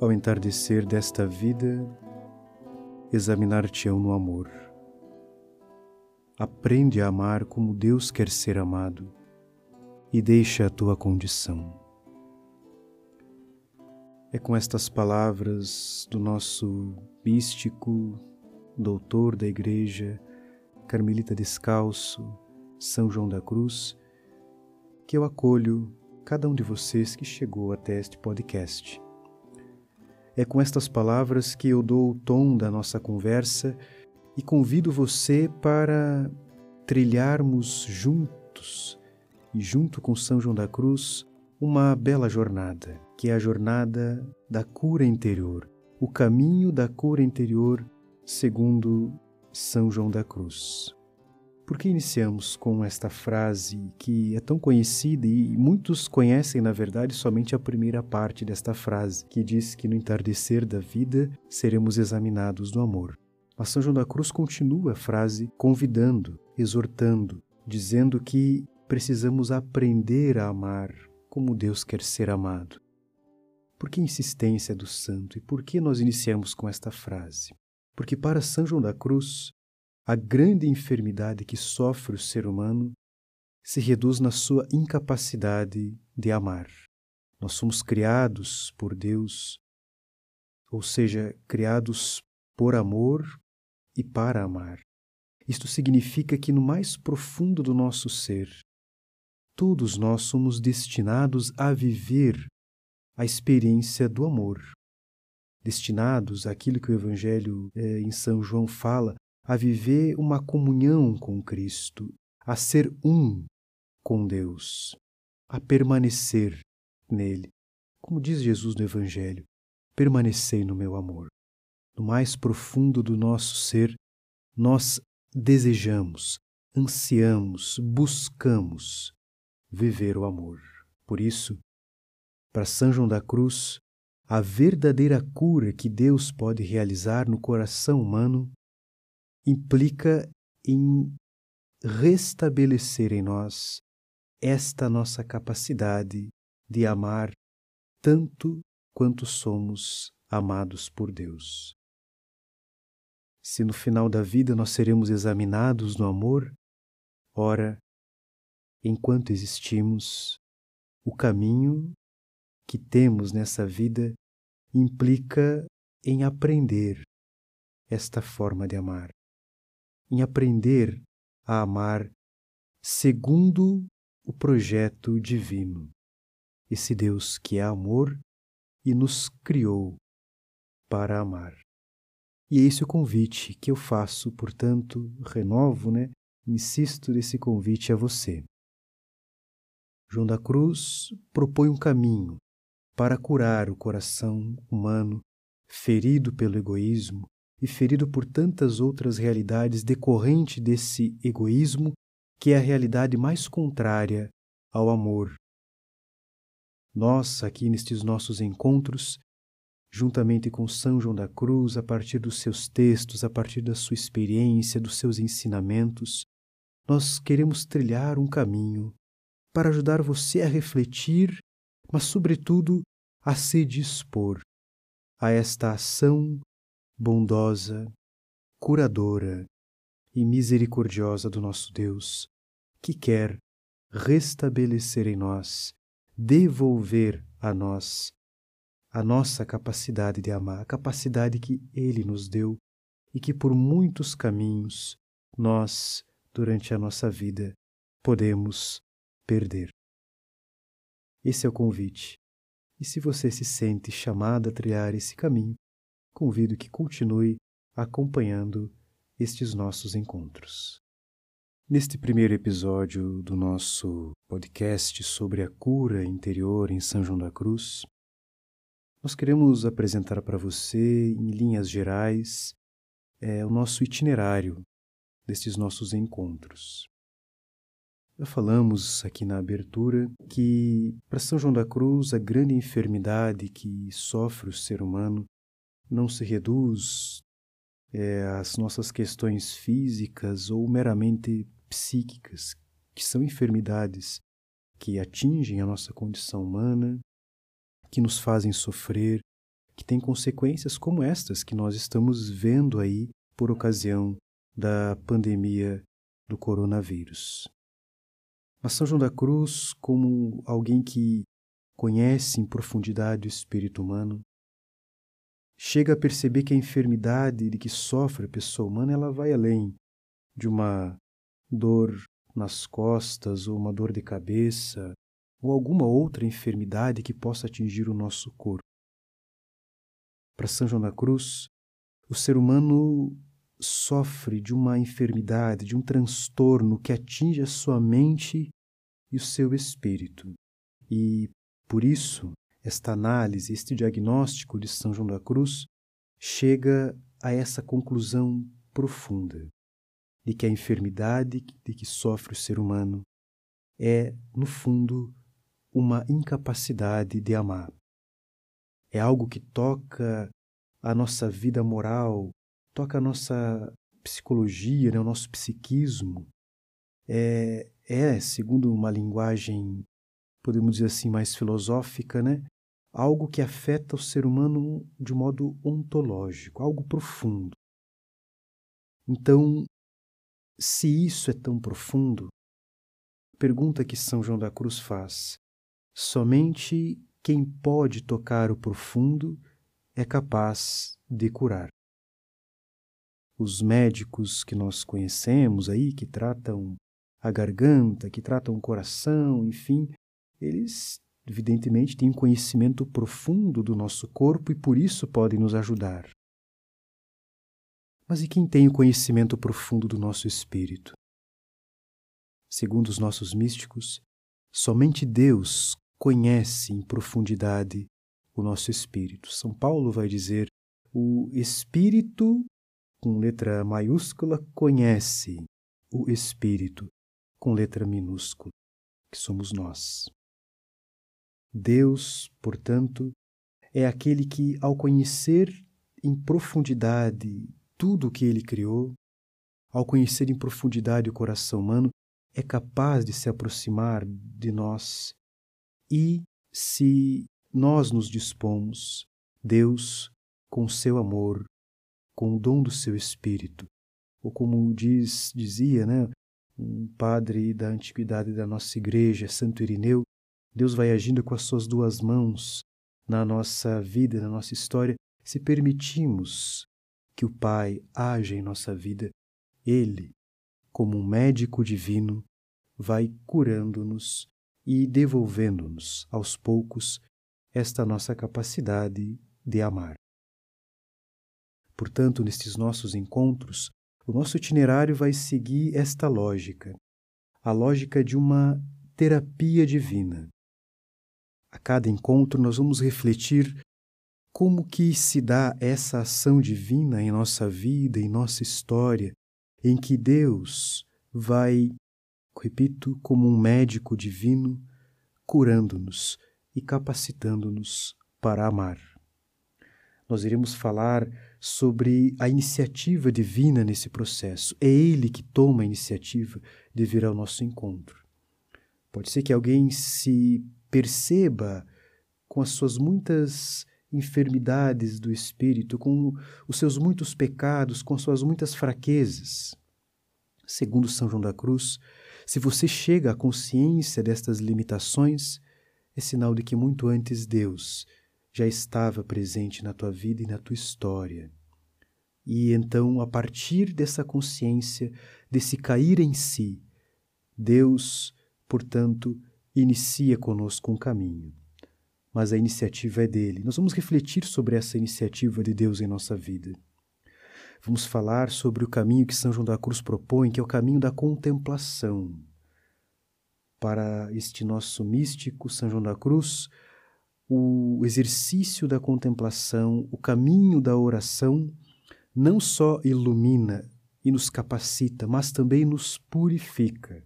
ao entardecer desta vida, examinar-te-ão no amor. Aprende a amar como Deus quer ser amado e deixa a tua condição. É com estas palavras do nosso místico, doutor da Igreja, Carmelita Descalço, São João da Cruz, que eu acolho cada um de vocês que chegou até este podcast. É com estas palavras que eu dou o tom da nossa conversa e convido você para trilharmos juntos e junto com São João da Cruz uma bela jornada, que é a jornada da cura interior, o caminho da cura interior segundo São João da Cruz. Por que iniciamos com esta frase que é tão conhecida e muitos conhecem, na verdade, somente a primeira parte desta frase, que diz que no entardecer da vida seremos examinados no amor. Mas São João da Cruz continua a frase convidando, exortando, dizendo que precisamos aprender a amar como Deus quer ser amado. Por que insistência do santo e por que nós iniciamos com esta frase? Porque para São João da Cruz, a grande enfermidade que sofre o ser humano se reduz na sua incapacidade de amar. Nós somos criados por Deus, ou seja, criados por amor e para amar. Isto significa que no mais profundo do nosso ser, todos nós somos destinados a viver a experiência do amor. Destinados àquilo que o Evangelho eh, em São João fala, a viver uma comunhão com Cristo, a ser um com Deus, a permanecer nele. Como diz Jesus no Evangelho, permanecei no meu amor. No mais profundo do nosso ser, nós desejamos, ansiamos, buscamos viver o amor. Por isso, para São João da Cruz, a verdadeira cura que Deus pode realizar no coração humano implica em restabelecer em nós esta nossa capacidade de amar tanto quanto somos amados por Deus. Se no final da vida nós seremos examinados no amor, ora, enquanto existimos, o caminho que temos nessa vida implica em aprender esta forma de amar em aprender a amar segundo o projeto divino. Esse Deus que é amor e nos criou para amar. E é esse o convite que eu faço, portanto, renovo, né? Insisto nesse convite a você. João da Cruz propõe um caminho para curar o coração humano ferido pelo egoísmo, e ferido por tantas outras realidades decorrente desse egoísmo que é a realidade mais contrária ao amor. Nós, aqui nestes nossos encontros, juntamente com São João da Cruz, a partir dos seus textos, a partir da sua experiência, dos seus ensinamentos, nós queremos trilhar um caminho para ajudar você a refletir, mas, sobretudo, a se dispor a esta ação bondosa, curadora e misericordiosa do nosso Deus, que quer restabelecer em nós, devolver a nós a nossa capacidade de amar, a capacidade que Ele nos deu e que por muitos caminhos nós, durante a nossa vida, podemos perder. Esse é o convite. E se você se sente chamado a trilhar esse caminho, convido que continue acompanhando estes nossos encontros. Neste primeiro episódio do nosso podcast sobre a cura interior em São João da Cruz, nós queremos apresentar para você, em linhas gerais, é, o nosso itinerário destes nossos encontros. Já falamos aqui na abertura que, para São João da Cruz, a grande enfermidade que sofre o ser humano não se reduz é, às nossas questões físicas ou meramente psíquicas, que são enfermidades que atingem a nossa condição humana, que nos fazem sofrer, que tem consequências como estas que nós estamos vendo aí por ocasião da pandemia do coronavírus. Mas São João da Cruz, como alguém que conhece em profundidade o espírito humano, chega a perceber que a enfermidade de que sofre a pessoa humana ela vai além de uma dor nas costas ou uma dor de cabeça ou alguma outra enfermidade que possa atingir o nosso corpo. Para São João da Cruz, o ser humano sofre de uma enfermidade, de um transtorno que atinge a sua mente e o seu espírito. E, por isso, esta análise, este diagnóstico de São João da Cruz chega a essa conclusão profunda de que a enfermidade de que sofre o ser humano é, no fundo, uma incapacidade de amar. É algo que toca a nossa vida moral, toca a nossa psicologia, né, o nosso psiquismo. É, é, segundo uma linguagem, podemos dizer assim, mais filosófica, né, algo que afeta o ser humano de modo ontológico, algo profundo. Então, se isso é tão profundo, pergunta que São João da Cruz faz: Somente quem pode tocar o profundo é capaz de curar. Os médicos que nós conhecemos aí, que tratam a garganta, que tratam o coração, enfim, eles evidentemente têm um conhecimento profundo do nosso corpo e por isso podem nos ajudar. Mas e quem tem o conhecimento profundo do nosso espírito? Segundo os nossos místicos, somente Deus conhece em profundidade o nosso espírito. São Paulo vai dizer: o espírito, com letra maiúscula, conhece o espírito, com letra minúscula, que somos nós. Deus, portanto, é aquele que, ao conhecer em profundidade tudo o que ele criou, ao conhecer em profundidade o coração humano, é capaz de se aproximar de nós e se nós nos dispomos, Deus, com seu amor, com o dom do seu espírito, ou como diz, dizia, né, um padre da antiguidade da nossa igreja, Santo Irineu, Deus vai agindo com as suas duas mãos na nossa vida, na nossa história, se permitimos que o Pai haja em nossa vida, ele, como um médico divino, vai curando-nos e devolvendo-nos, aos poucos, esta nossa capacidade de amar. Portanto, nestes nossos encontros, o nosso itinerário vai seguir esta lógica, a lógica de uma terapia divina. A cada encontro nós vamos refletir como que se dá essa ação divina em nossa vida, em nossa história, em que Deus vai repito, como um médico divino, curando-nos e capacitando-nos para amar. Nós iremos falar sobre a iniciativa divina nesse processo. É Ele que toma a iniciativa de vir ao nosso encontro. Pode ser que alguém se perceba com as suas muitas enfermidades do espírito, com os seus muitos pecados, com as suas muitas fraquezas. Segundo São João da Cruz, se você chega à consciência destas limitações, é sinal de que muito antes Deus já estava presente na tua vida e na tua história. E então, a partir dessa consciência, desse cair em si, Deus, portanto, inicia conosco um caminho. Mas a iniciativa é dele. Nós vamos refletir sobre essa iniciativa de Deus em nossa vida. Vamos falar sobre o caminho que São João da Cruz propõe, que é o caminho da contemplação. Para este nosso místico São João da Cruz, o exercício da contemplação, o caminho da oração, não só ilumina e nos capacita, mas também nos purifica.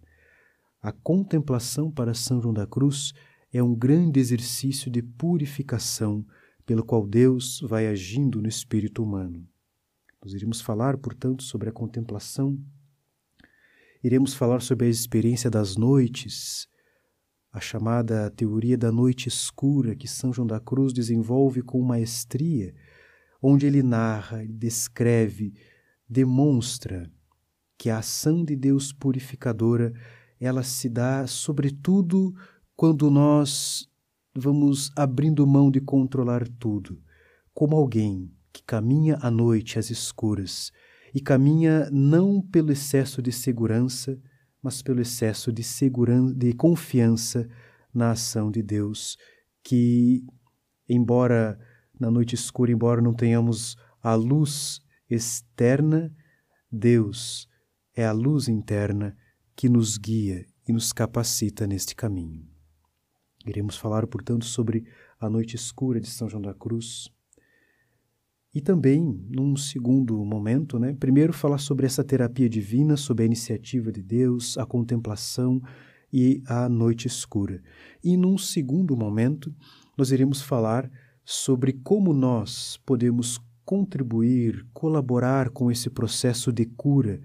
A contemplação para São João da Cruz é um grande exercício de purificação pelo qual Deus vai agindo no espírito humano. Nós iremos falar, portanto, sobre a contemplação. Iremos falar sobre a experiência das noites, a chamada teoria da noite escura que São João da Cruz desenvolve com maestria, onde ele narra, descreve, demonstra que a ação de Deus purificadora ela se dá sobretudo quando nós vamos abrindo mão de controlar tudo, como alguém que caminha à noite às escuras e caminha não pelo excesso de segurança, mas pelo excesso de segurança, de confiança na ação de Deus, que embora na noite escura, embora não tenhamos a luz externa, Deus é a luz interna que nos guia e nos capacita neste caminho. Iremos falar, portanto, sobre a noite escura de São João da Cruz. E também, num segundo momento, né, primeiro falar sobre essa terapia divina, sobre a iniciativa de Deus, a contemplação e a noite escura. E num segundo momento, nós iremos falar sobre como nós podemos contribuir, colaborar com esse processo de cura,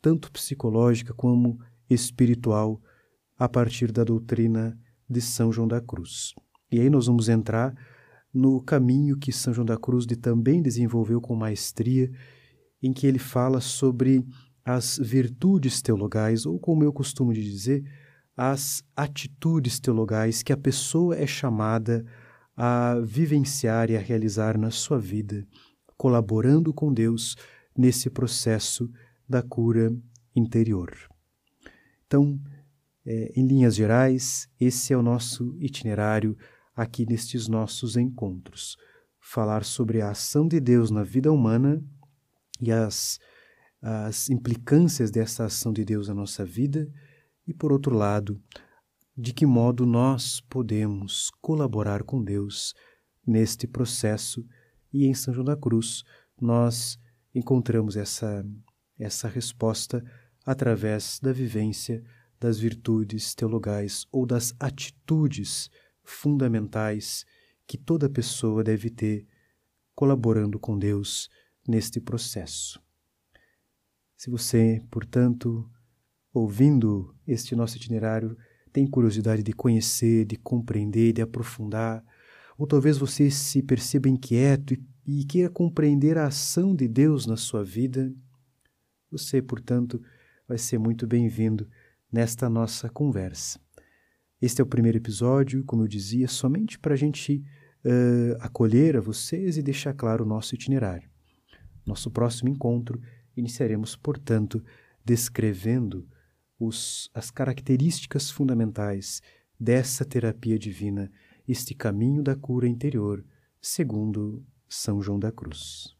tanto psicológica como espiritual, a partir da doutrina de São João da Cruz. E aí nós vamos entrar no caminho que São João da Cruz de também desenvolveu com maestria, em que ele fala sobre as virtudes teologais, ou como eu costumo dizer, as atitudes teologais que a pessoa é chamada a vivenciar e a realizar na sua vida, colaborando com Deus nesse processo da cura interior. Então, é, em linhas gerais, esse é o nosso itinerário aqui nestes nossos encontros. Falar sobre a ação de Deus na vida humana e as, as implicâncias dessa ação de Deus na nossa vida, e, por outro lado, de que modo nós podemos colaborar com Deus neste processo. E em São João da Cruz, nós encontramos essa, essa resposta através da vivência das virtudes teologais ou das atitudes fundamentais que toda pessoa deve ter colaborando com Deus neste processo. Se você, portanto, ouvindo este nosso itinerário, tem curiosidade de conhecer, de compreender, de aprofundar, ou talvez você se perceba inquieto e, e queira compreender a ação de Deus na sua vida, você, portanto, vai ser muito bem-vindo nesta nossa conversa. Este é o primeiro episódio, como eu dizia, somente para a gente uh, acolher a vocês e deixar claro o nosso itinerário. Nosso próximo encontro iniciaremos, portanto, descrevendo os, as características fundamentais dessa terapia divina, este caminho da cura interior, segundo São João da Cruz.